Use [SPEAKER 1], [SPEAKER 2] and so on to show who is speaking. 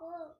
[SPEAKER 1] Whoa.